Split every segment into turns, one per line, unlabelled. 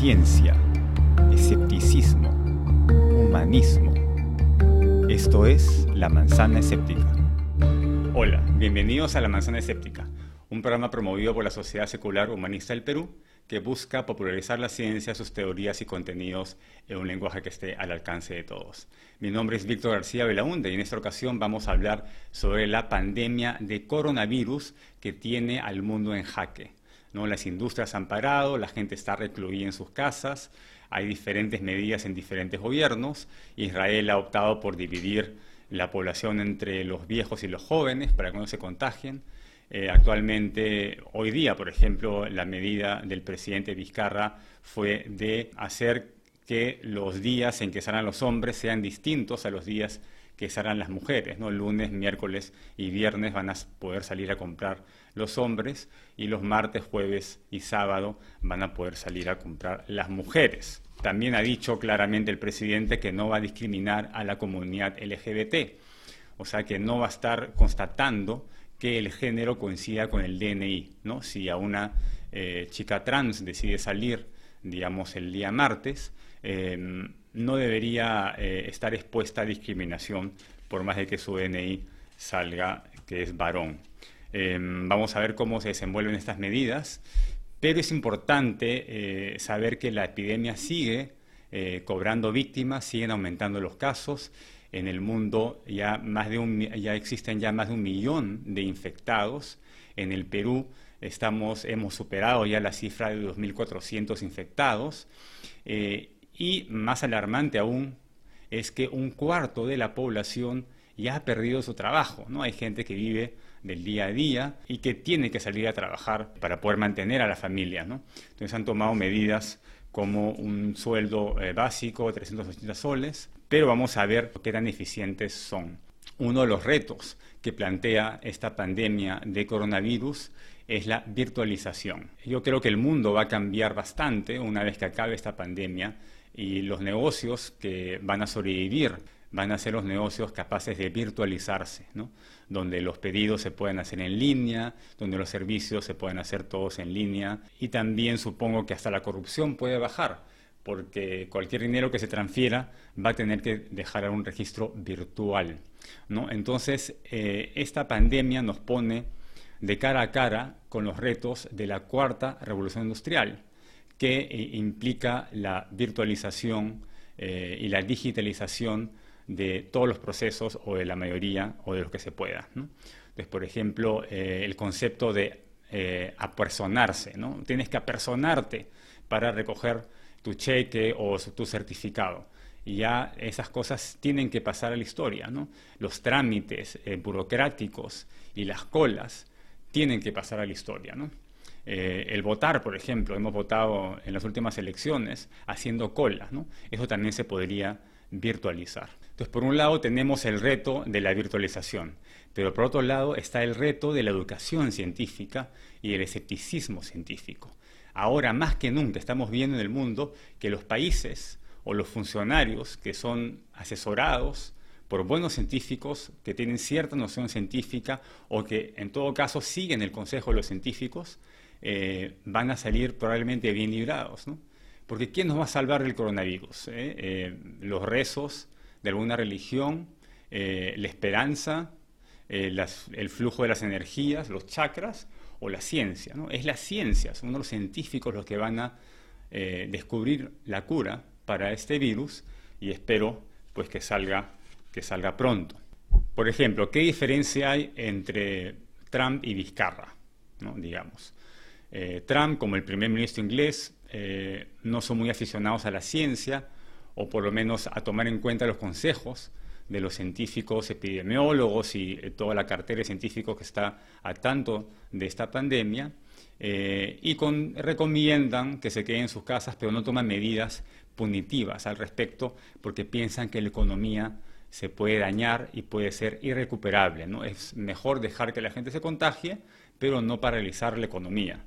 ciencia, escepticismo, humanismo. Esto es La Manzana Escéptica. Hola, bienvenidos a La Manzana Escéptica, un programa promovido por la Sociedad Secular Humanista del Perú que busca popularizar la ciencia, sus teorías y contenidos en un lenguaje que esté al alcance de todos. Mi nombre es Víctor García Belaunde y en esta ocasión vamos a hablar sobre la pandemia de coronavirus que tiene al mundo en jaque. ¿No? Las industrias han parado, la gente está recluida en sus casas, hay diferentes medidas en diferentes gobiernos. Israel ha optado por dividir la población entre los viejos y los jóvenes para que no se contagien. Eh, actualmente, hoy día, por ejemplo, la medida del presidente Vizcarra fue de hacer que los días en que salen los hombres sean distintos a los días que serán las mujeres, ¿no? Lunes, miércoles y viernes van a poder salir a comprar los hombres y los martes, jueves y sábado van a poder salir a comprar las mujeres. También ha dicho claramente el presidente que no va a discriminar a la comunidad LGBT, o sea que no va a estar constatando que el género coincida con el DNI, ¿no? Si a una eh, chica trans decide salir, digamos, el día martes, em, no debería eh, estar expuesta a discriminación por más de que su DNI salga que es varón. Em, vamos a ver cómo se desenvuelven estas medidas, pero es importante eh, saber que la epidemia sigue eh, cobrando víctimas, siguen aumentando los casos. En el mundo ya, más de un, ya existen ya más de un millón de infectados. En el Perú estamos, hemos superado ya la cifra de 2.400 infectados. Y más alarmante aún es que un cuarto de la población ya ha perdido su trabajo. ¿no? Hay gente que vive del día a día y que tiene que salir a trabajar para poder mantener a la familia. ¿no? Entonces han tomado medidas como un sueldo eh, básico, 380 soles, pero vamos a ver qué tan eficientes son. Uno de los retos que plantea esta pandemia de coronavirus es la virtualización. Yo creo que el mundo va a cambiar bastante una vez que acabe esta pandemia y los negocios que van a sobrevivir van a ser los negocios capaces de virtualizarse, ¿no? donde los pedidos se pueden hacer en línea, donde los servicios se pueden hacer todos en línea y también supongo que hasta la corrupción puede bajar porque cualquier dinero que se transfiera va a tener que dejar un registro virtual. ¿no? Entonces, eh, esta pandemia nos pone de cara a cara con los retos de la cuarta revolución industrial que eh, implica la virtualización eh, y la digitalización de todos los procesos o de la mayoría o de lo que se pueda. Entonces, por ejemplo, eh, el concepto de apersonarse, ¿no? Tienes que apersonarte para recoger tu cheque o tu certificado. Y ya esas cosas tienen que pasar a la historia, ¿no? Los trámites burocráticos y las colas tienen que pasar a la historia, ¿no? Eh, el votar, por ejemplo, hemos votado en las últimas elecciones haciendo colas, ¿no? Eso también se podría virtualizar. Entonces, por un lado tenemos el reto de la virtualización, pero por otro lado está el reto de la educación científica y el escepticismo científico. Ahora, más que nunca, estamos viendo en el mundo que los países o los funcionarios que son asesorados por buenos científicos que tienen cierta noción científica o que en todo caso siguen el consejo de los científicos, eh, van a salir probablemente bien librados. ¿no? Porque ¿quién nos va a salvar del coronavirus? Eh? Eh, los rezos de alguna religión, la esperanza, el flujo de las energías, los chakras o la ciencia. ¿no? Es la ciencia, son los científicos los que van a descubrir la cura para este virus y espero pues que salga, que salga pronto. Por ejemplo, ¿qué diferencia hay entre Trump y Vizcarra? ¿no? Digamos. Eh, Trump, como el primer ministro inglés, eh, no son muy aficionados a la ciencia, o por lo menos a tomar en cuenta los consejos de los científicos epidemiólogos y eh, toda la cartera de científicos que está a tanto de esta pandemia, y recomiendan que se queden en sus casas, pero no toman medidas punitivas al respecto, porque piensan que la economía se puede dañar y puede ser irrecuperable. ¿no? Es mejor dejar que la gente se contagie, pero no paralizar la economía.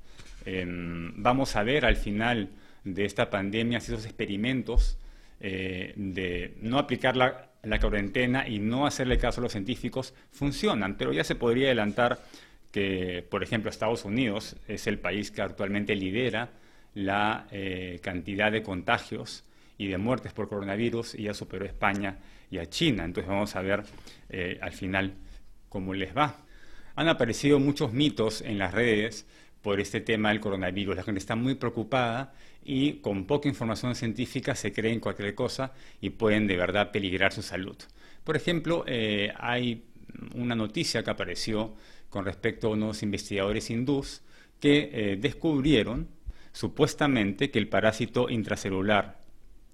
Em, vamos a ver al final de esta pandemia si esos experimentos eh, de no aplicar la, cuarentena y no hacerle caso a los científicos funcionan, pero ya se podría adelantar que, por ejemplo, Estados Unidos es el país que actualmente lidera la eh, cantidad de contagios y de muertes por coronavirus y ya superó a España y a China. Entonces vamos a ver eh, al final cómo les va. Han aparecido muchos mitos en las redes por este tema del coronavirus. La gente está muy preocupada y con poca información científica se creen cualquier cosa y pueden de verdad peligrar su salud. Por ejemplo, eh, hay una noticia que apareció con respecto a unos investigadores hindús que eh, descubrieron supuestamente que el parásito intracelular,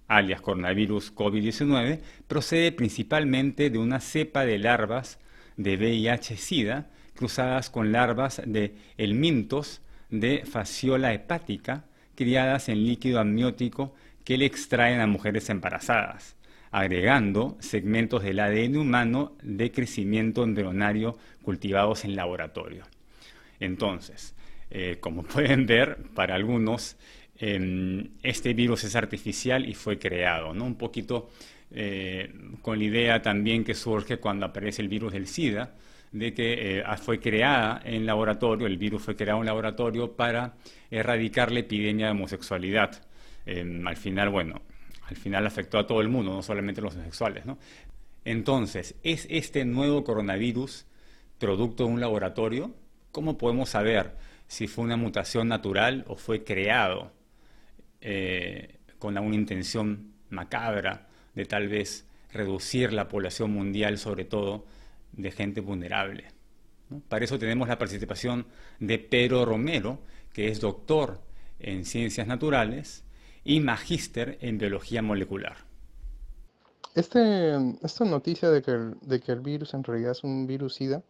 alias coronavirus COVID-19, procede principalmente de una cepa de larvas de VIH-Sida cruzadas con larvas de helmintos de fasciola hepática criadas en líquido amniótico que le extraen a mujeres embarazadas, agregando segmentos del ADN humano de crecimiento embrionario cultivados en laboratorio. Entonces, eh, como pueden ver, para algunos em, este virus es artificial y fue creado, ¿no? Un poquito eh, con la idea también que surge cuando aparece el virus del SIDA, de que eh, fue creada en laboratorio, el virus fue creado en laboratorio para erradicar la epidemia de homosexualidad. Em, al final, bueno, al final afectó a todo el mundo, no solamente a los homosexuales, ¿no? Entonces, ¿es este nuevo coronavirus producto de un laboratorio? ¿Cómo podemos saber si fue una mutación natural o fue creado eh, con alguna intención macabra de tal vez reducir la población mundial, sobre todo de gente vulnerable. Para eso tenemos la participación de Pedro Romero, que es doctor en ciencias naturales y magíster en biología molecular.
Este, esta noticia de que, el, de que el virus en realidad es un virus SIDA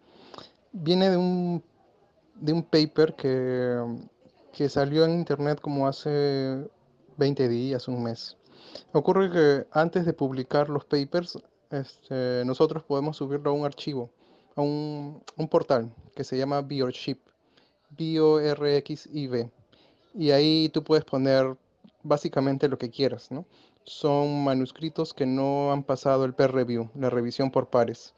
viene de un, de un paper que, que salió en internet como hace 20 días, un mes. Ocurre que antes de publicar los papers, este, nosotros podemos subirlo a un archivo, a un, portal que se llama BioRxIV, B-O-R-X-I-V. Y ahí tú puedes poner básicamente lo que quieras, ¿no? Son manuscritos que no han pasado el peer review, la revisión por pares.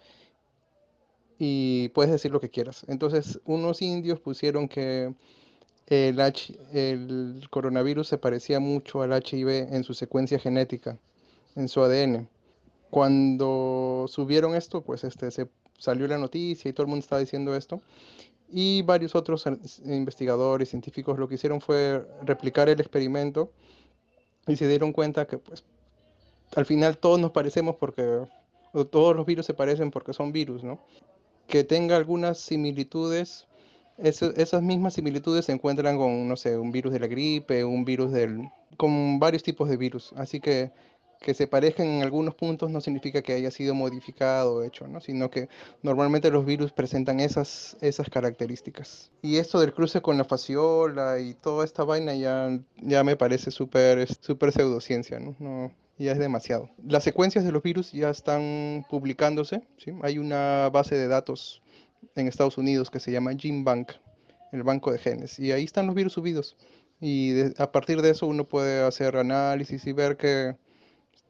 Y puedes decir lo que quieras. Entonces, unos indios pusieron que el, el coronavirus se parecía mucho al HIV en su secuencia genética, en su ADN. Cuando subieron esto, pues este, se salió la noticia y todo el mundo estaba diciendo esto. Y varios otros investigadores, científicos, lo que hicieron fue replicar el experimento y se dieron cuenta que pues al final todos nos parecemos porque, todos los virus se parecen porque son virus, ¿no? Que tenga algunas similitudes, esas mismas similitudes se encuentran con, no sé, un virus de la gripe, un virus del, con varios tipos de virus. Así que que se parezcan en algunos puntos no significa que haya sido modificado o hecho, ¿no? sino que normalmente los virus presentan esas, esas características. Y esto del cruce con la fasciola y toda esta vaina ya, ya me parece súper super pseudociencia, ¿no? ¿no? ya es demasiado. Las secuencias de los virus ya están publicándose, ¿sí? hay una base de datos en Estados Unidos que se llama GeneBank, el banco de genes, y ahí están los virus subidos. Y a partir de eso uno puede hacer análisis y ver que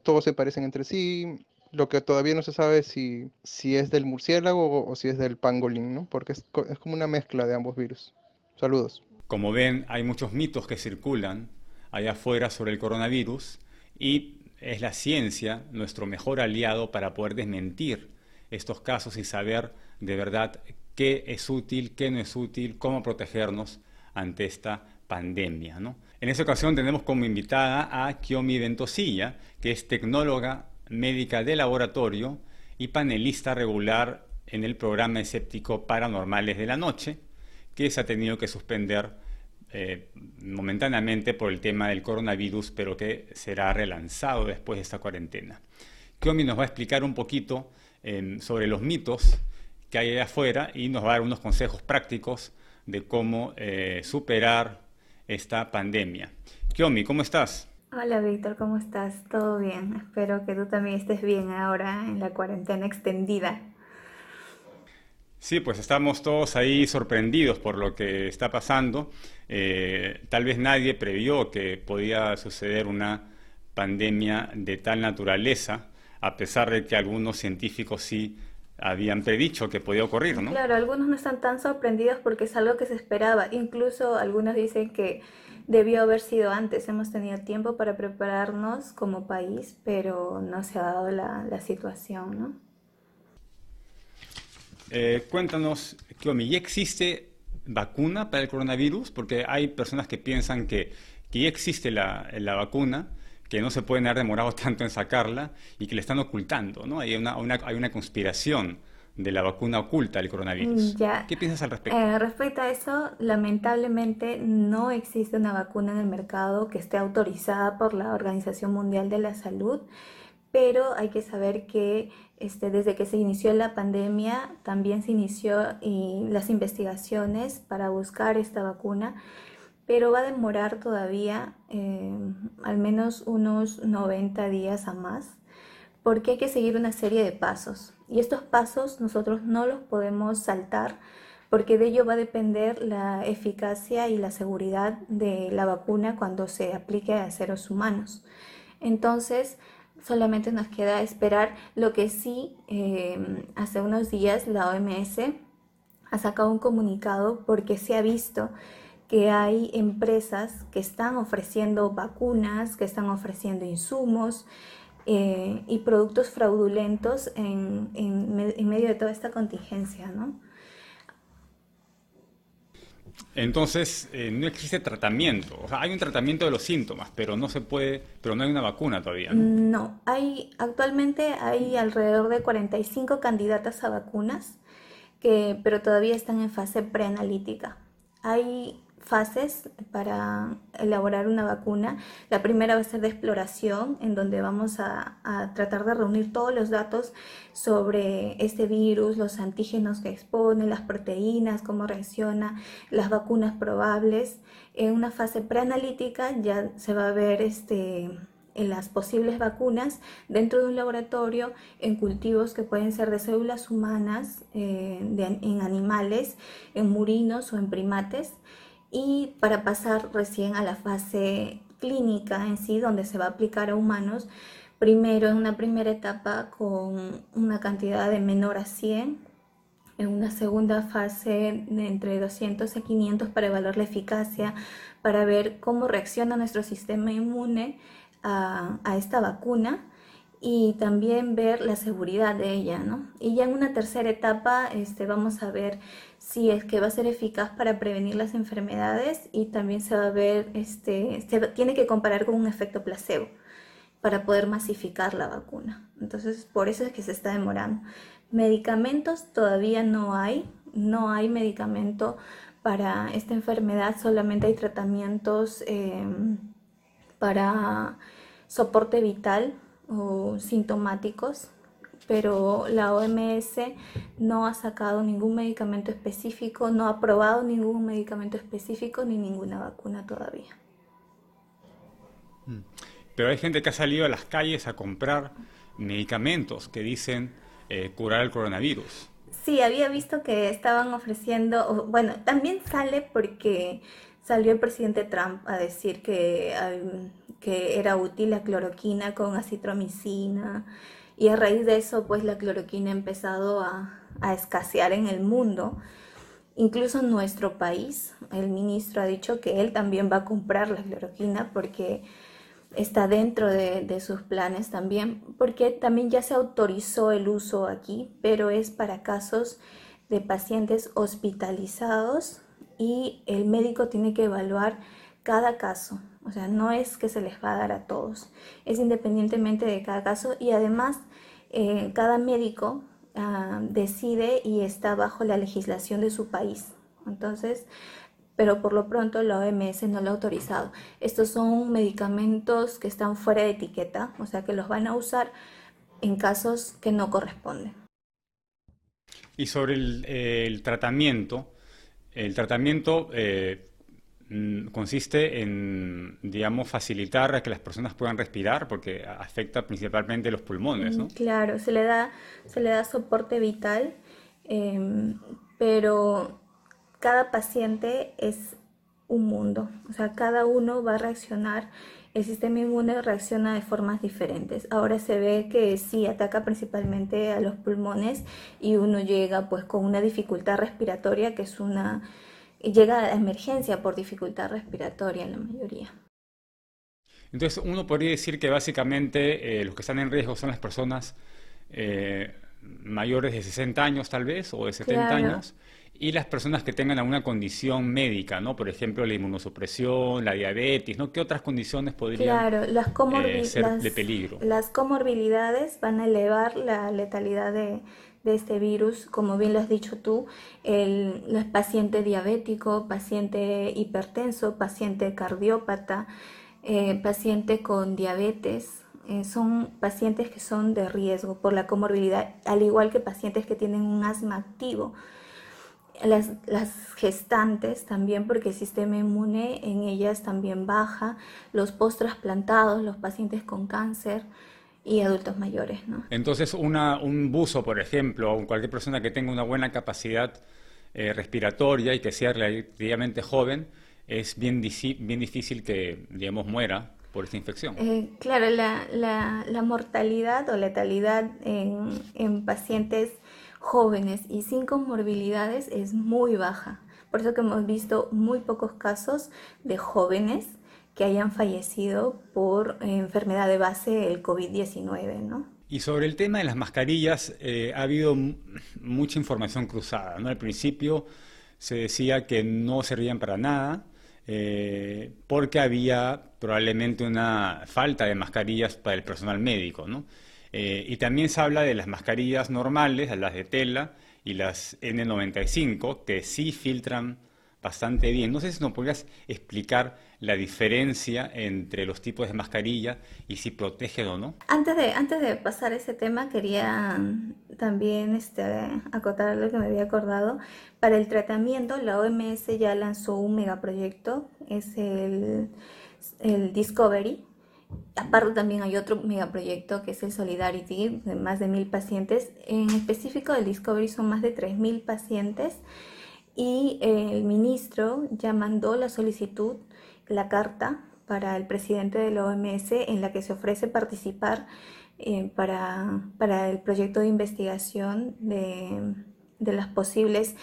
todos se parecen entre sí. Lo que todavía no se sabe si, si es del murciélago o, si es del pangolín, ¿no? Porque es, es como una mezcla de ambos virus. Saludos.
Como ven, hay muchos mitos que circulan allá afuera sobre el coronavirus y es la ciencia nuestro mejor aliado para poder desmentir estos casos y saber de verdad qué es útil, qué no es útil, cómo protegernos ante esta pandemia. ¿no? En esta ocasión tenemos como invitada a Kiomi Ventosilla, que es tecnóloga médica de laboratorio y panelista regular en el programa escéptico Paranormales de la Noche, que se ha tenido que suspender eh, momentáneamente por el tema del coronavirus, pero que será relanzado después de esta cuarentena. Kiomi nos va a explicar un poquito em, sobre los mitos que hay allá afuera y nos va a dar unos consejos prácticos de cómo eh, superar esta pandemia. Kiomi, ¿cómo estás?
Hola Víctor, ¿cómo estás? ¿Todo bien? Espero que tú también estés bien ahora en la cuarentena extendida.
Sí, pues estamos todos ahí sorprendidos por lo que está pasando. Eh, tal vez nadie previó que podía suceder una pandemia de tal naturaleza, a pesar de que algunos científicos sí habían predicho que podía ocurrir, ¿no?
Claro, algunos no están tan sorprendidos porque es algo que se esperaba. Incluso algunos dicen que debió haber sido antes. Hemos tenido tiempo para prepararnos como país, pero no se ha dado la, la situación, ¿no?
Eh, cuéntanos, Kiomi, ¿ya existe vacuna para el coronavirus? Porque hay personas que piensan que, que ya existe la, la, vacuna, que no se pueden haber demorado tanto en sacarla y que le están ocultando, ¿no? Hay una, una hay una conspiración de la vacuna oculta del coronavirus.
Ya.
¿Qué piensas al respecto?
Eh, respecto a eso, lamentablemente no existe una vacuna en el mercado que esté autorizada por la Organización Mundial de la Salud, pero hay que saber que este, desde que se inició la pandemia también se inició y las investigaciones para buscar esta vacuna, pero va a demorar todavía eh, al menos unos 90 días a más porque hay que seguir una serie de pasos. Y estos pasos nosotros no los podemos saltar porque de ello va a depender la eficacia y la seguridad de la vacuna cuando se aplique a seres humanos. Entonces, solamente nos queda esperar lo que sí, eh, hace unos días la OMS ha sacado un comunicado porque se ha visto que hay empresas que están ofreciendo vacunas, que están ofreciendo insumos, eh, y productos fraudulentos en, en, medio de toda esta contingencia, ¿no?
Entonces, eh, no existe tratamiento. O sea, hay un tratamiento de los síntomas, pero no se puede, pero no hay una vacuna todavía.
No, no hay, actualmente hay alrededor de 45 candidatas a vacunas, que, pero todavía están en fase preanalítica. Hay fases para elaborar una vacuna. La primera va a ser de exploración, en donde vamos a, tratar de reunir todos los datos sobre este virus, los antígenos que expone, las proteínas, cómo reacciona, las vacunas probables. En una fase preanalítica ya se va a ver este, en las posibles vacunas dentro de un laboratorio en cultivos que pueden ser de células humanas, eh, en animales, en murinos o en primates y para pasar recién a la fase clínica en sí, donde se va a aplicar a humanos, primero en una primera etapa con una cantidad de menor a 100, en una segunda fase entre 200 a 500 para evaluar la eficacia, para ver cómo reacciona nuestro sistema inmune a, a esta vacuna y también ver la seguridad de ella, ¿no? Y ya en una tercera etapa este, vamos a ver si es que va a ser eficaz para prevenir las enfermedades y también se va a ver, este, se tiene que comparar con un efecto placebo para poder masificar la vacuna. Entonces, por eso es que se está demorando. Medicamentos todavía no hay, no hay medicamento para esta enfermedad, solamente hay tratamientos em, para soporte vital o sintomáticos, pero la OMS no ha sacado ningún medicamento específico, no ha aprobado ningún medicamento específico ni ninguna vacuna todavía.
Mm. Pero hay gente que ha salido a las calles a comprar medicamentos que dicen eh, curar el coronavirus.
Sí, había visto que estaban ofreciendo, bueno, también sale porque salió el presidente Trump a decir que que era útil la cloroquina con acitromicina y a raíz de eso pues la cloroquina ha empezado a, escasear en el mundo. Incluso en nuestro país, el ministro ha dicho que él también va a comprar la cloroquina porque está dentro de, de, sus planes también, porque también ya se autorizó el uso aquí, pero es para casos de pacientes hospitalizados y el médico tiene que evaluar cada caso. O sea, no es que se les va a dar a todos, es independientemente de cada caso y además eh, cada médico ah, decide y está bajo la legislación de su país. Entonces, pero por lo pronto la OMS no lo ha autorizado. Estos son medicamentos que están fuera de etiqueta, o sea que los van a usar en casos que no corresponden.
Y sobre el, tratamiento, el tratamiento eh, Mm, consiste en, digamos, facilitar que las personas puedan respirar porque afecta principalmente los pulmones, ¿no? Mm,
claro, se le da, se le da soporte vital, em, pero cada paciente es un mundo, o sea, cada uno va a reaccionar, el sistema inmune reacciona de formas diferentes. Ahora se ve que sí ataca principalmente a los pulmones y uno llega pues con una dificultad respiratoria que es una llega a emergencia por dificultad respiratoria en la mayoría.
Entonces, uno podría decir que básicamente eh, los que están en riesgo son las personas eh, mayores de 60 años tal vez o de 70 años y las personas que tengan alguna condición médica, ¿no? Por ejemplo, la inmunosupresión, la diabetes, ¿no? ¿Qué otras condiciones podrían
las
eh, ser de peligro?
Las comorbilidades van a elevar la letalidad de, de este virus, como bien lo has dicho tú, el, paciente diabético, paciente hipertenso, paciente cardiópata, eh, paciente con diabetes, eh, son pacientes que son de riesgo por la comorbilidad, al igual que pacientes que tienen un asma activo. Las, las, gestantes también porque el sistema inmune en ellas también baja, los post-trasplantados, los pacientes con cáncer, y adultos mayores. ¿no?
Entonces, una, un buzo, por ejemplo, o cualquier persona que tenga una buena capacidad eh, respiratoria y que sea relativamente joven, es bien, bien difícil que, digamos, muera por esta infección.
Eh, claro, la, la, la, mortalidad o letalidad en, en pacientes jóvenes y sin comorbilidades es muy baja. Por eso que hemos visto muy pocos casos de jóvenes que hayan fallecido por enfermedad de base el COVID-19, ¿no?
Y sobre el tema de las mascarillas, eh, ha habido mucha información cruzada, ¿no? Al principio se decía que no servían para nada, eh, porque había probablemente una falta de mascarillas para el personal médico, ¿no? Eh, y también se habla de las mascarillas normales, las de tela y las N95, que sí filtran bastante bien. No sé si nos podrías explicar la diferencia entre los tipos de mascarilla y si protege o no.
Antes de, antes de pasar a ese tema, quería también este, acotar lo que me había acordado. Para el tratamiento, la OMS ya lanzó un megaproyecto, es el, el Discovery. Aparte también hay otro megaproyecto que es el Solidarity, de más de mil pacientes. En específico, el Discovery son más de tres mil pacientes y el ministro ya mandó la solicitud, la carta para el presidente de la OMS en la que se ofrece participar eh, para, para, el proyecto de investigación de, de las posibles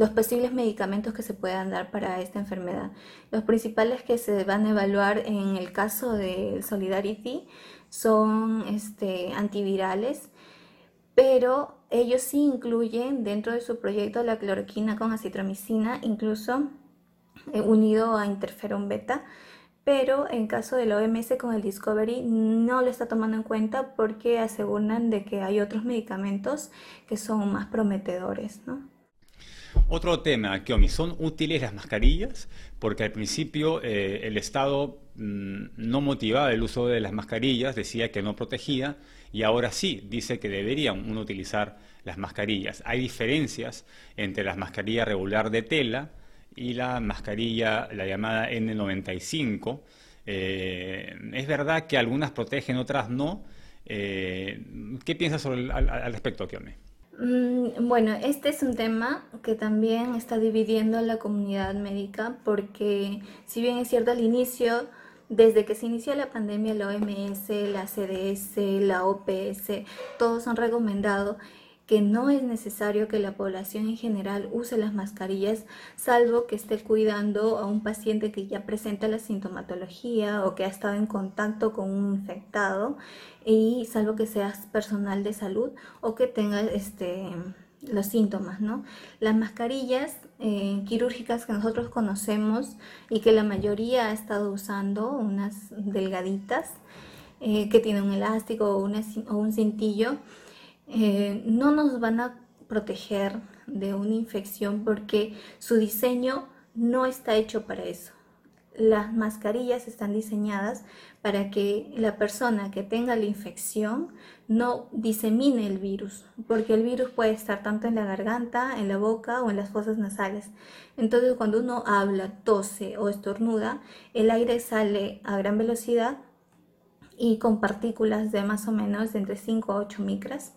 los posibles medicamentos que se puedan dar para esta enfermedad. Los principales que se van a evaluar en el caso del Solidarity son este, antivirales, pero ellos sí incluyen dentro de su proyecto la cloroquina con acitromicina, incluso eh, unido a interferón beta, pero en caso del OMS con el Discovery no lo está tomando en cuenta porque aseguran de que hay otros medicamentos que son más prometedores, ¿no?
Otro tema, Kiomi, ¿son útiles las mascarillas? Porque al principio eh, el Estado mm, no motivaba el uso de las mascarillas, decía que no protegía, y ahora sí, dice que deberían uno utilizar las mascarillas. Hay diferencias entre las mascarillas regular de tela y la mascarilla, la llamada N95. Eh, es verdad que algunas protegen, otras no. Eh, ¿Qué piensas sobre al, respecto, Kiome?
Mm, bueno, este es un tema que también está dividiendo a la comunidad médica porque si bien es cierto al inicio desde que se inició la pandemia, la OMS, la CDS, la OPS, todos han recomendado que no es necesario que la población en general use las mascarillas, salvo que esté cuidando a un paciente que ya presenta la sintomatología o que ha estado en contacto con un infectado, y salvo que seas personal de salud o que tenga este los síntomas, ¿no? Las mascarillas eh, quirúrgicas que nosotros conocemos y que la mayoría ha estado usando, unas delgaditas, eh, que tienen un elástico o, o un cintillo, eh, no nos van a proteger de una infección porque su diseño no está hecho para eso. Las mascarillas están diseñadas para que la persona que tenga la infección no disemine el virus, porque el virus puede estar tanto en la garganta, en la boca o en las fosas nasales. Entonces cuando uno habla, tose o estornuda, el aire sale a gran velocidad y con partículas de más o menos entre 5 a 8 micras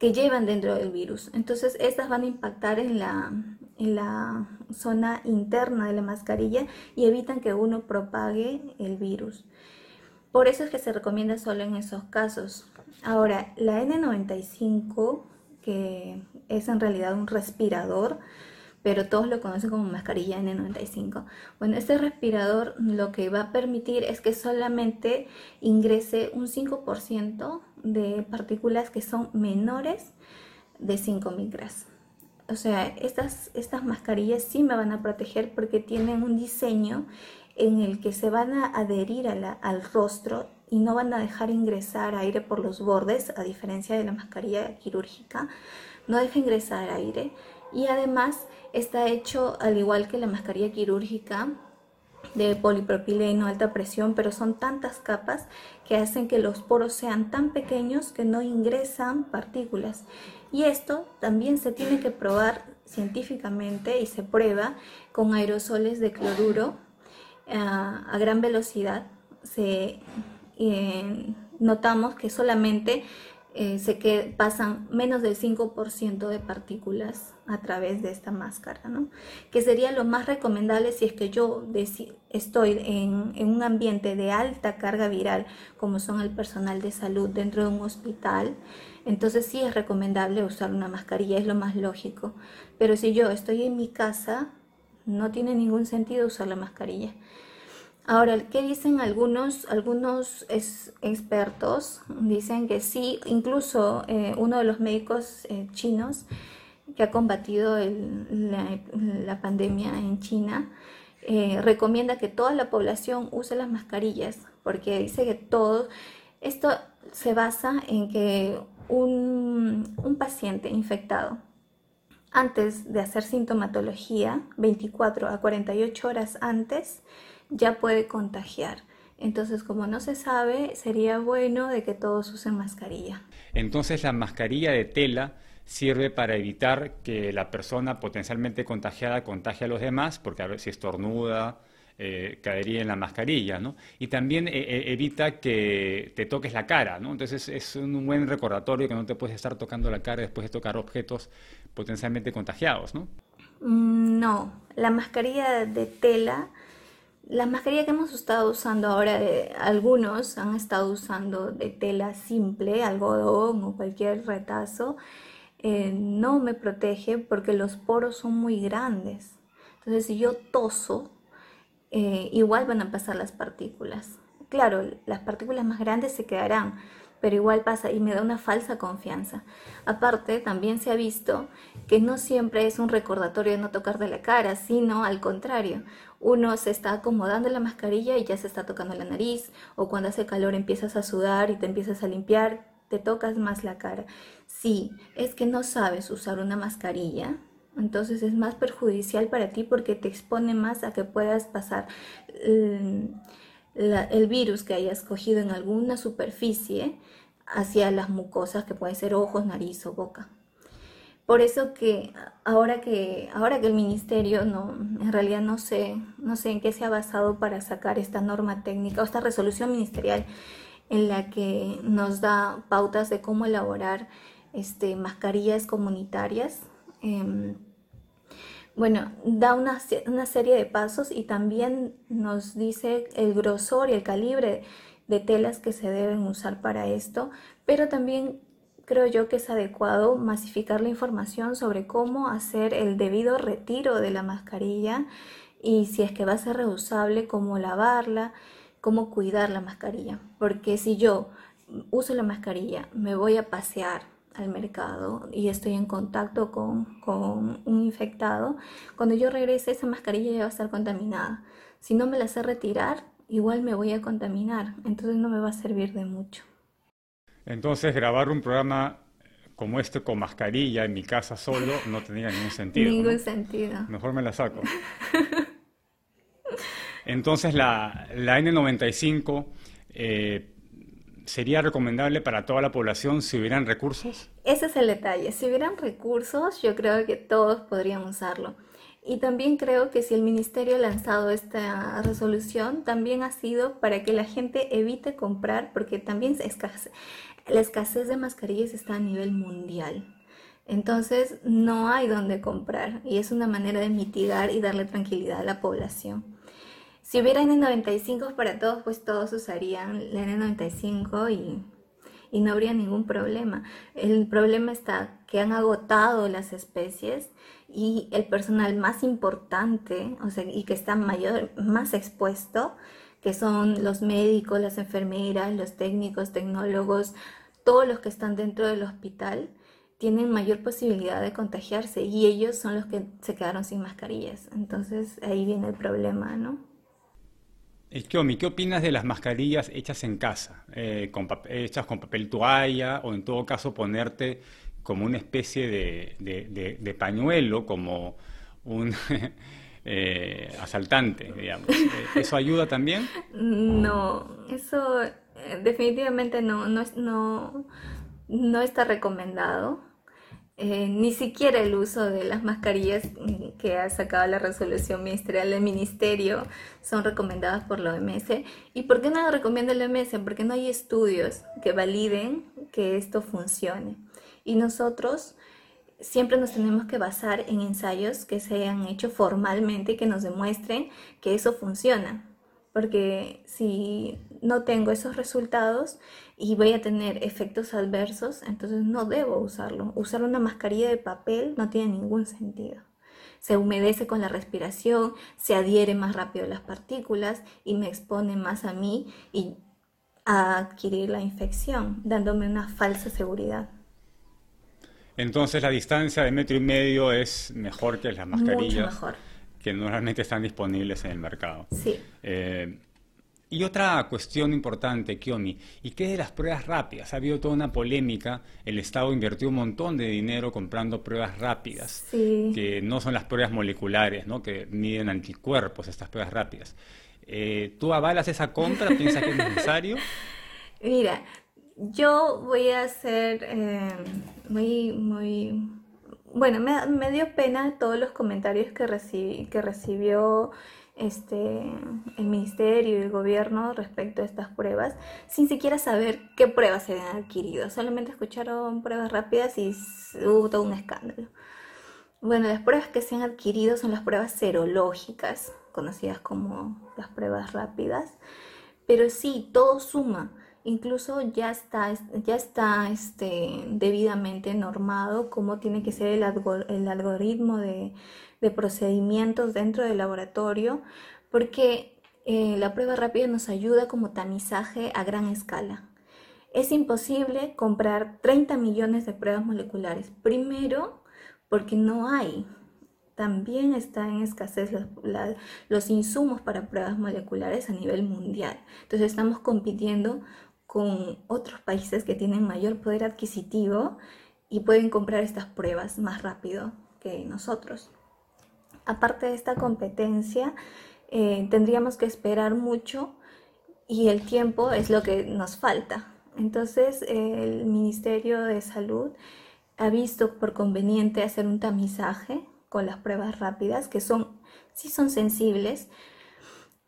que llevan dentro del virus. Entonces estas van a impactar en la, en la zona interna de la mascarilla y evitan que uno propague el virus. Por eso es que se recomienda solo en esos casos. Ahora, la N95, que es en realidad un respirador, pero todos lo conocen como mascarilla N95. Bueno, este respirador lo que va a permitir es que solamente ingrese un 5% de partículas que son menores de 5 micras. O sea, estas, estas mascarillas sí me van a proteger porque tienen un diseño en el que se van a adherir al rostro y no van a dejar ingresar aire por los bordes, a diferencia de la mascarilla quirúrgica, no deja ingresar aire y además está hecho al igual que la mascarilla quirúrgica de polipropileno, alta presión, pero son tantas capas que hacen que los poros sean tan pequeños que no ingresan partículas. Y esto también se tiene que probar científicamente y se prueba con aerosoles de cloruro eh, a gran velocidad. Se, eh, notamos que solamente eh, se que pasan menos del 5% de partículas a través de esta máscara, ¿no? que sería lo más recomendable si es que yo estoy en, un ambiente de alta carga viral, como son el personal de salud dentro de un hospital, entonces sí es recomendable usar una mascarilla, es lo más lógico. Pero si yo estoy en mi casa, no tiene ningún sentido usar la mascarilla. Ahora, ¿qué dicen algunos, algunos expertos? Dicen que sí, incluso eh, uno de los médicos eh, chinos que ha combatido la, pandemia en China, eh, recomienda que toda la población use las mascarillas, porque dice que todo, esto se basa en que un, un paciente infectado antes de hacer sintomatología, 24 a 48 horas antes, ya puede contagiar. Entonces, como no se sabe, sería bueno de que todos usen mascarilla.
Entonces, la mascarilla de tela sirve para evitar que la persona potencialmente contagiada contagie a los demás, porque a ver si estornuda, eh, caería en la mascarilla, ¿no? Y también eh, eh, evita que te toques la cara, ¿no? Entonces es un buen recordatorio que no te puedes estar tocando la cara después de tocar objetos potencialmente contagiados, ¿no?
Mm, no, la mascarilla de tela la mascarilla que hemos estado usando ahora, de, algunos han estado usando de tela simple, algodón o cualquier retazo, eh, no me protege porque los poros son muy grandes. Entonces, si yo toso, eh, igual van a pasar las partículas. Claro, las partículas más grandes se quedarán, pero igual pasa y me da una falsa confianza. Aparte, también se ha visto que no siempre es un recordatorio de no tocar de la cara, sino al contrario. Uno se está acomodando la mascarilla y ya se está tocando la nariz, o cuando hace calor empiezas a sudar y te empiezas a limpiar, te tocas más la cara. Si es que no sabes usar una mascarilla, entonces es más perjudicial para ti porque te expone más a que puedas pasar el virus que hayas cogido en alguna superficie hacia las mucosas que pueden ser ojos, nariz o boca. Por eso que ahora que ahora que el ministerio no en realidad no sé no sé en qué se ha basado para sacar esta norma técnica o esta resolución ministerial en la que nos da pautas de cómo elaborar este, mascarillas comunitarias. Em, bueno, da una, una, serie de pasos y también nos dice el grosor y el calibre de telas que se deben usar para esto, pero también creo yo que es adecuado masificar la información sobre cómo hacer el debido retiro de la mascarilla y si es que va a ser reusable, cómo lavarla, cómo cuidar la mascarilla. Porque si yo uso la mascarilla, me voy a pasear al mercado y estoy en contacto con, con un infectado, cuando yo regrese esa mascarilla ya va a estar contaminada. Si no me la sé retirar, igual me voy a contaminar, entonces no me va a servir de mucho.
Entonces grabar un programa como este con mascarilla en mi casa solo no tenía ningún sentido.
Ningún sentido.
Mejor me la saco. Entonces la, la N95 eh, sería recomendable para toda la población si hubieran recursos.
Ese es el detalle. Si hubieran recursos, yo creo que todos podrían usarlo. Y también creo que si el ministerio ha lanzado esta resolución, también ha sido para que la gente evite comprar, porque también la escasez de mascarillas está a nivel mundial. Entonces no hay donde comprar y es una manera de mitigar y darle tranquilidad a la población. Si hubiera N95 para todos, pues todos usarían la N95 y, y no habría ningún problema. El problema está que han agotado las especies y el personal más importante, o sea, y que está mayor, más expuesto, que son los médicos, las enfermeras, los técnicos, tecnólogos, todos los que están dentro del hospital, tienen mayor posibilidad de contagiarse y ellos son los que se quedaron sin mascarillas. Entonces ahí viene el problema, ¿no?
Kiomi, ¿qué opinas de las mascarillas hechas en casa, eh, hechas con papel toalla o en todo caso ponerte como una especie de, pañuelo, como un eh, asaltante, digamos? Eh, ¿Eso ayuda también?
No, eso definitivamente no, no, no, no está recomendado. Eh, ni siquiera el uso de las mascarillas que ha sacado la resolución ministerial del ministerio son recomendadas por la OMS. ¿Y por qué no lo recomienda la OMS? Porque no hay estudios que validen que esto funcione. Y nosotros siempre nos tenemos que basar en ensayos que se hayan hecho formalmente y que nos demuestren que eso funciona porque si no tengo esos resultados y voy a tener efectos adversos, entonces no debo usarlo. Usar una mascarilla de papel no tiene ningún sentido. Se humedece con la respiración, se adhiere más rápido a las partículas y me expone más a mí y a adquirir la infección, dándome una falsa seguridad.
Entonces la distancia de metro y medio es mejor que las mascarillas.
Mucho mejor
que normalmente están disponibles en el mercado.
Sí.
Eh, y otra cuestión importante, Kiomi, ¿y qué de las pruebas rápidas? Ha habido toda una polémica, el Estado invirtió un montón de dinero comprando pruebas rápidas, que no son las pruebas moleculares, ¿no? que miden anticuerpos, estas pruebas rápidas. Eh, ¿Tú avalas esa compra? ¿Piensas que es necesario?
Mira, yo voy a ser eh, muy, muy bueno, me, dio pena todos los comentarios que, que recibió este, el ministerio y el gobierno respecto a estas pruebas, sin siquiera saber qué pruebas se habían adquirido. Solamente escucharon pruebas rápidas y hubo todo un escándalo. Bueno, las pruebas que se han adquirido son las pruebas serológicas, conocidas como las pruebas rápidas, pero sí, todo suma incluso ya está, ya está este, debidamente normado cómo tiene que ser el, algoritmo de, procedimientos dentro del laboratorio, porque eh, la prueba rápida nos ayuda como tamizaje a gran escala. Es imposible comprar 30 millones de pruebas moleculares. Primero, porque no hay. También está en escasez los insumos para pruebas moleculares a nivel mundial. Entonces estamos compitiendo otros países que tienen mayor poder adquisitivo y pueden comprar estas pruebas más rápido que nosotros. Aparte de esta competencia, eh, tendríamos que esperar mucho y el tiempo es lo que nos falta. Entonces, el Ministerio de Salud ha visto por conveniente hacer un tamizaje con las pruebas rápidas, que son, sí son sensibles,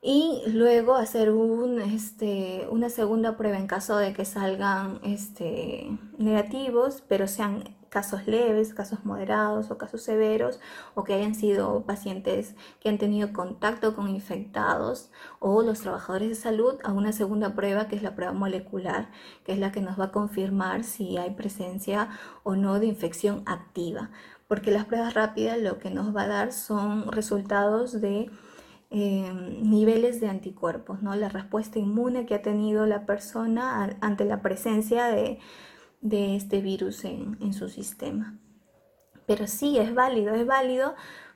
y luego hacer un, este, una segunda prueba en caso de que salgan este, negativos, pero sean casos leves, casos moderados o casos severos, o que hayan sido pacientes que han tenido contacto con infectados o los trabajadores de salud, a una segunda prueba que es la prueba molecular, que es la que nos va a confirmar si hay presencia o no de infección activa, porque las pruebas rápidas lo que nos va a dar son resultados de Em, niveles de anticuerpos, ¿no? la respuesta inmune que ha tenido la persona ante la presencia de, este virus en, su sistema. Pero sí, es válido, es válido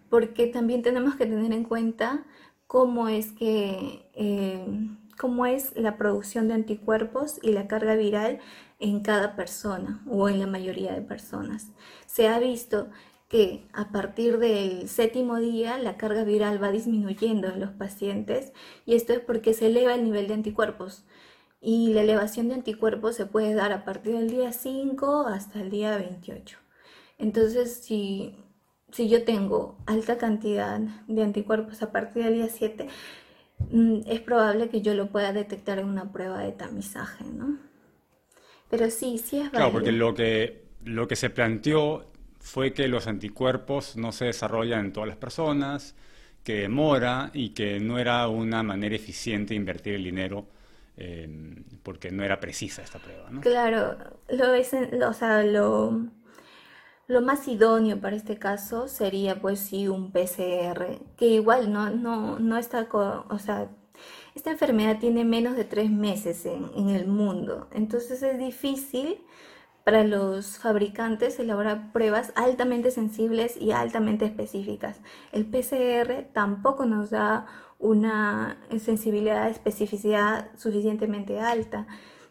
porque también tenemos que tener en cuenta cómo es que em, cómo es la producción de anticuerpos y la carga viral en cada persona o en la mayoría de personas. Se ha visto que a partir del séptimo día la carga viral va disminuyendo en los pacientes y esto es porque se eleva el nivel de anticuerpos y la elevación de anticuerpos se puede dar a partir del día 5 hasta el día 28. Entonces, si, si yo tengo alta cantidad de anticuerpos a partir del día 7, mm, es probable que yo lo pueda detectar en una prueba de tamizaje, ¿no? Pero sí, sí es válido.
Claro, porque lo que, lo que se planteó fue que los anticuerpos no se desarrollan en todas las personas, que demora y que no era una manera eficiente de invertir el dinero eh, porque no era precisa esta prueba. ¿no?
Claro, lo, es, o sea, lo, lo más idóneo para este caso sería pues sí un PCR, que igual no, no, no está, o sea, esta enfermedad tiene menos de tres meses en, en el mundo, entonces es difícil para los fabricantes elaborar pruebas altamente sensibles y altamente específicas. El PCR tampoco nos da una sensibilidad, especificidad suficientemente alta.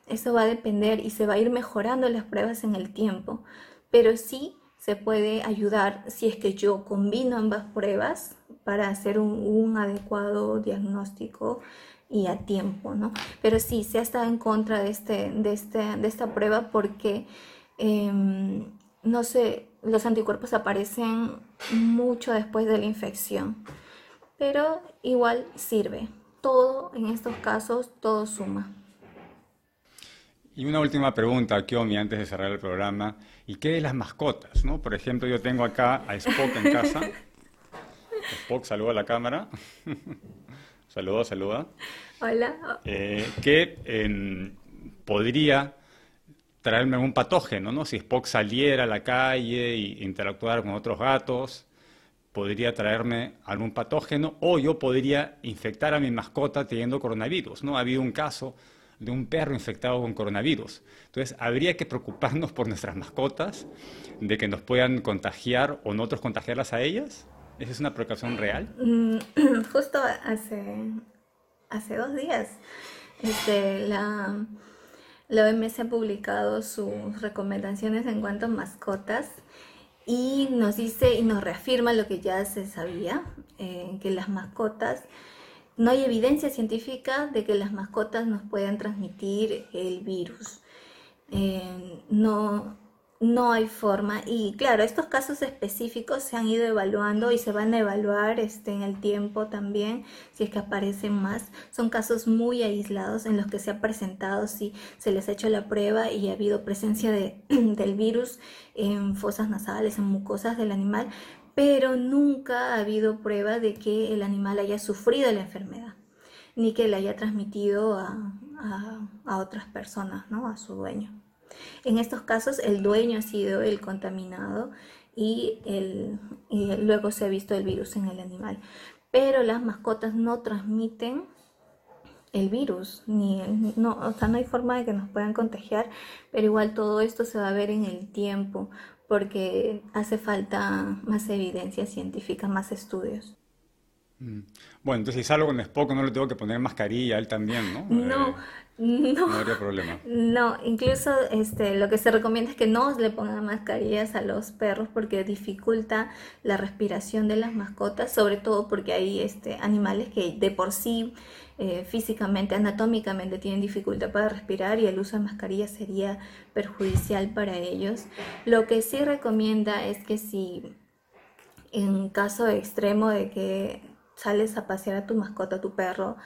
Eso va a depender y se va a ir mejorando las pruebas en el tiempo, pero sí se puede ayudar si es que yo combino ambas pruebas para hacer un, adecuado diagnóstico y a tiempo, ¿no? Pero sí, se ha estado en contra de, este, de, este, de esta prueba porque, em, no sé, los anticuerpos aparecen mucho después de la infección, pero igual sirve. Todo, en estos casos, todo suma.
Y una última pregunta, Kiomi, antes de cerrar el programa. ¿Y qué de las mascotas? ¿no? Por ejemplo, yo tengo acá a Spock en casa. Spock, saluda a la cámara. saluda, saluda.
Hola.
Eh, que podría traerme un patógeno, ¿no? Si Spock saliera a la calle e interactuara con otros gatos, podría traerme algún patógeno o yo podría infectar a mi mascota teniendo coronavirus, ¿no? Ha habido un caso de un perro infectado con coronavirus. Entonces, habría que preocuparnos por nuestras mascotas, de que nos puedan contagiar o nosotros contagiarlas a ellas. ¿Esa es una precaución real?
Mm, justo hace, hace dos días, este, la, la OMS ha publicado sus recomendaciones en cuanto a mascotas y nos dice y nos reafirma lo que ya se sabía, eh, que las mascotas no hay evidencia científica de que las mascotas nos puedan transmitir el virus. Eh, no, no hay forma. Y claro, estos casos específicos se han ido evaluando y se van a evaluar este, en el tiempo también, si es que aparecen más. Son casos muy aislados en los que se ha presentado si se les ha hecho la prueba y ha habido presencia de, del virus en fosas nasales, en mucosas del animal, pero nunca ha habido prueba de que el animal haya sufrido la enfermedad, ni que la haya transmitido a, otras personas, ¿no? a su dueño. En estos casos el dueño ha sido el contaminado y, luego se ha visto el virus en el animal. Pero las mascotas no transmiten el virus, ni no, o sea, no hay forma de que nos puedan contagiar, pero igual todo esto se va a ver en el tiempo, porque hace falta más evidencia científica, más estudios.
Mm. Bueno, entonces si salgo con Spock no le tengo que poner mascarilla a él también, ¿no?
No,
eh,
no.
No habría problema.
No, incluso este, lo que se recomienda es que no le pongan mascarillas a los perros porque dificulta la respiración de las mascotas, sobre todo porque hay este, animales que de por sí eh, físicamente, anatómicamente tienen dificultad para respirar y el uso de mascarillas sería perjudicial para ellos. Lo que sí recomienda es que si en caso extremo de que sales a pasear a tu mascota, a tu perro,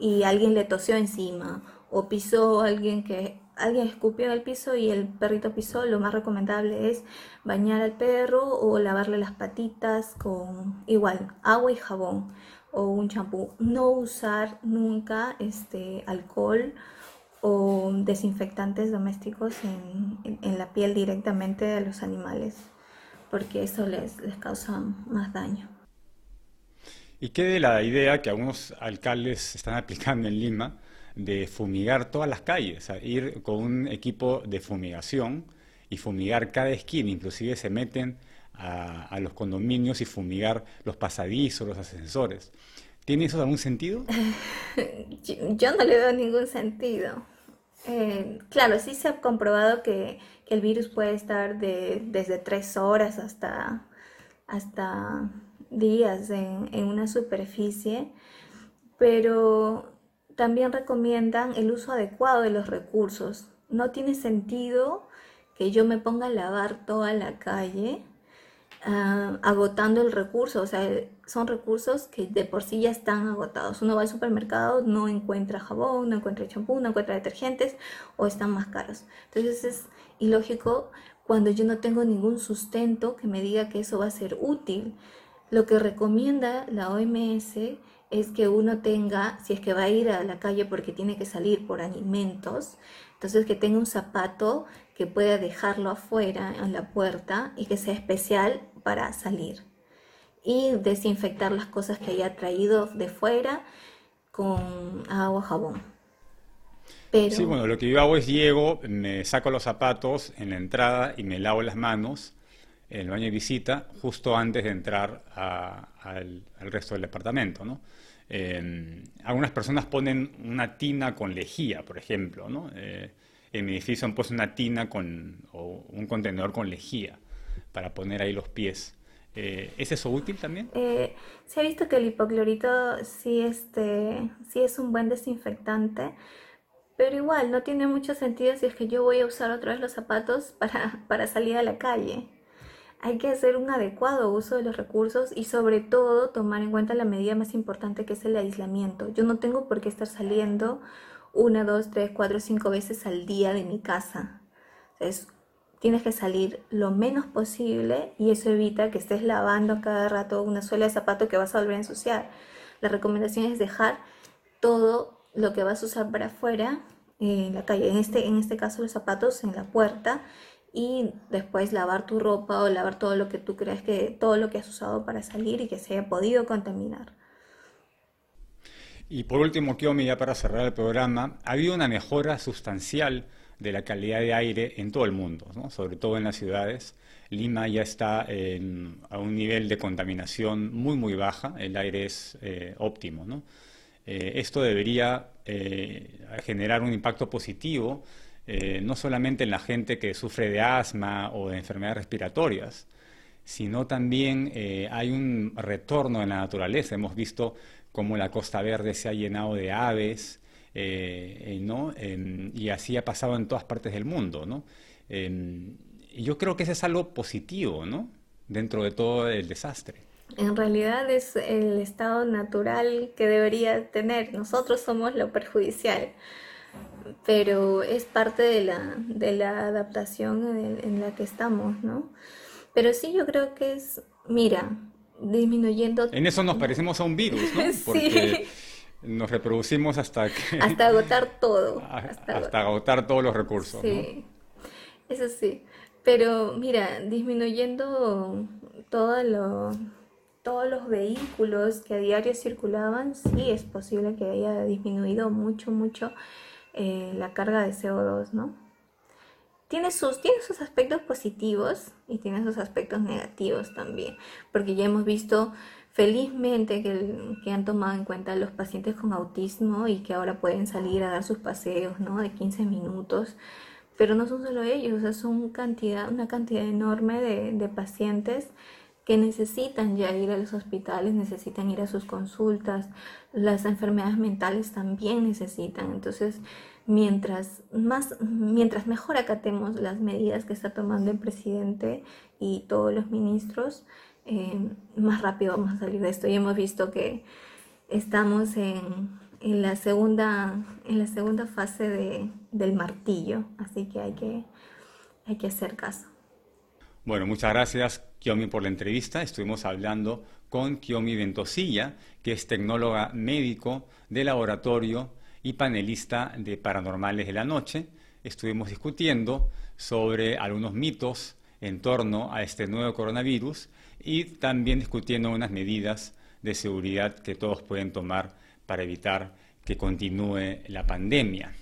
y alguien le tosió encima o pisó alguien que alguien escupió en el piso y el perrito pisó, lo más recomendable es bañar al perro o lavarle las patitas con igual agua y jabón o un champú. No usar nunca este, alcohol o desinfectantes domésticos en, la piel directamente de los animales, porque eso les, les causa más daño.
¿Y qué de la idea que algunos alcaldes están aplicando en Lima de fumigar todas las calles, ir con un equipo de fumigación y fumigar cada esquina, inclusive se meten a, los condominios y fumigar los pasadizos, los ascensores. ¿Tiene eso algún sentido?
yo, no le veo ningún sentido. Eh, claro, sí se ha comprobado que, el virus puede estar de, desde tres horas hasta, hasta días en, en una superficie, pero también recomiendan el uso adecuado de los recursos. No tiene sentido que yo me ponga a lavar toda la calle Ah, agotando el recurso, o sea, son recursos que de por sí ya están agotados. Uno va al supermercado, no encuentra jabón, no encuentra champú, no encuentra detergentes o están más caros. Entonces es ilógico cuando yo no tengo ningún sustento que me diga que eso va a ser útil. Lo que recomienda la OMS es que uno tenga, si es que va a ir a la calle porque tiene que salir por alimentos, entonces que tenga un zapato que pueda dejarlo afuera en la puerta y que sea especial para salir. Y desinfectar las cosas que haya traído de fuera con agua, jabón.
Sí, bueno, lo que yo hago es llego, me saco los zapatos en la entrada y me lavo las manos en el baño de visita justo antes de entrar al, resto del departamento, ¿no? Em, algunas personas ponen una tina con lejía, por ejemplo, ¿no? Eh, en mi edificio han puesto una tina con, o un contenedor con lejía para poner ahí los pies. Eh, ¿Es eso útil también?
Eh, se ha visto que el hipoclorito sí, este, sí es un buen desinfectante, pero igual no tiene mucho sentido si es que yo voy a usar otra vez los zapatos para, para salir a la calle. Hay que hacer un adecuado uso de los recursos y sobre todo tomar en cuenta la medida más importante que es el aislamiento. Yo no tengo por qué estar saliendo una, dos, tres, cuatro, cinco veces al día de mi casa. Es, tienes que salir lo menos posible y eso evita que estés lavando cada rato una suela de zapato que vas a volver a ensuciar. La recomendación es dejar todo lo que vas a usar para afuera, en la calle, en este, en este caso los zapatos en la puerta y después lavar tu ropa o lavar todo lo que tú creas que todo lo que has usado para salir y que se haya podido contaminar.
Y por último, Kiomi, ya para cerrar el programa, ha habido una mejora sustancial de la calidad de aire en todo el mundo, sobre todo en las ciudades. Lima ya está a un nivel de contaminación muy, muy baja, el aire es eh, óptimo. ¿no? Eh, esto debería eh, generar un impacto positivo eh, no solamente en la gente que sufre de asma o de enfermedades respiratorias, sino también hay un retorno en la naturaleza. Hemos visto cómo la Costa Verde se ha llenado de aves, ¿no? Em, y así ha pasado en todas partes del mundo. ¿no? Em, yo creo que eso es algo positivo ¿no? dentro de todo el desastre.
En realidad es el estado natural que debería tener. Nosotros somos lo perjudicial, pero es parte de la, de la adaptación en, la que estamos, ¿no? Pero sí yo creo que es, mira, disminuyendo...
En eso nos parecemos a un virus, ¿no? Porque nos reproducimos hasta que...
Hasta agotar todo.
Hasta, agotar todos los recursos. Sí,
eso sí. Pero mira, disminuyendo todo lo todos los vehículos que a diario circulaban, sí es posible que haya disminuido mucho, mucho eh, la carga de CO2, ¿no? Tiene sus, tiene sus aspectos positivos y tiene sus aspectos negativos también, porque ya hemos visto felizmente que, que, han tomado en cuenta los pacientes con autismo y que ahora pueden salir a dar sus paseos, ¿no? De 15 minutos. Pero no son solo ellos, o son cantidad, una cantidad enorme de, de pacientes que necesitan ya ir a los hospitales, necesitan ir a sus consultas, las enfermedades mentales también necesitan. Entonces, mientras, más, mientras mejor acatemos las medidas que está tomando el presidente y todos los ministros, eh, más rápido vamos a salir de esto. Y hemos visto que estamos en, en la, segunda, en la segunda fase de, del martillo, así que hay que, hay que hacer caso.
Bueno, muchas gracias Kiomi por la entrevista. Estuvimos hablando con Kiomi Ventosilla, que es tecnóloga médico de laboratorio y panelista de Paranormales de la Noche. Estuvimos discutiendo sobre algunos mitos en torno a este nuevo coronavirus y también discutiendo unas medidas de seguridad que todos pueden tomar para evitar que continúe la pandemia.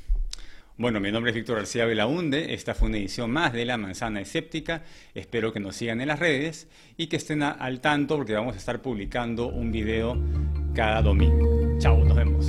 Bueno, mi nombre es Víctor García Belaunde, esta fue una edición más de La Manzana Escéptica, espero que nos sigan en las redes y que estén al tanto porque vamos a estar publicando un video cada domingo. Chao, nos vemos.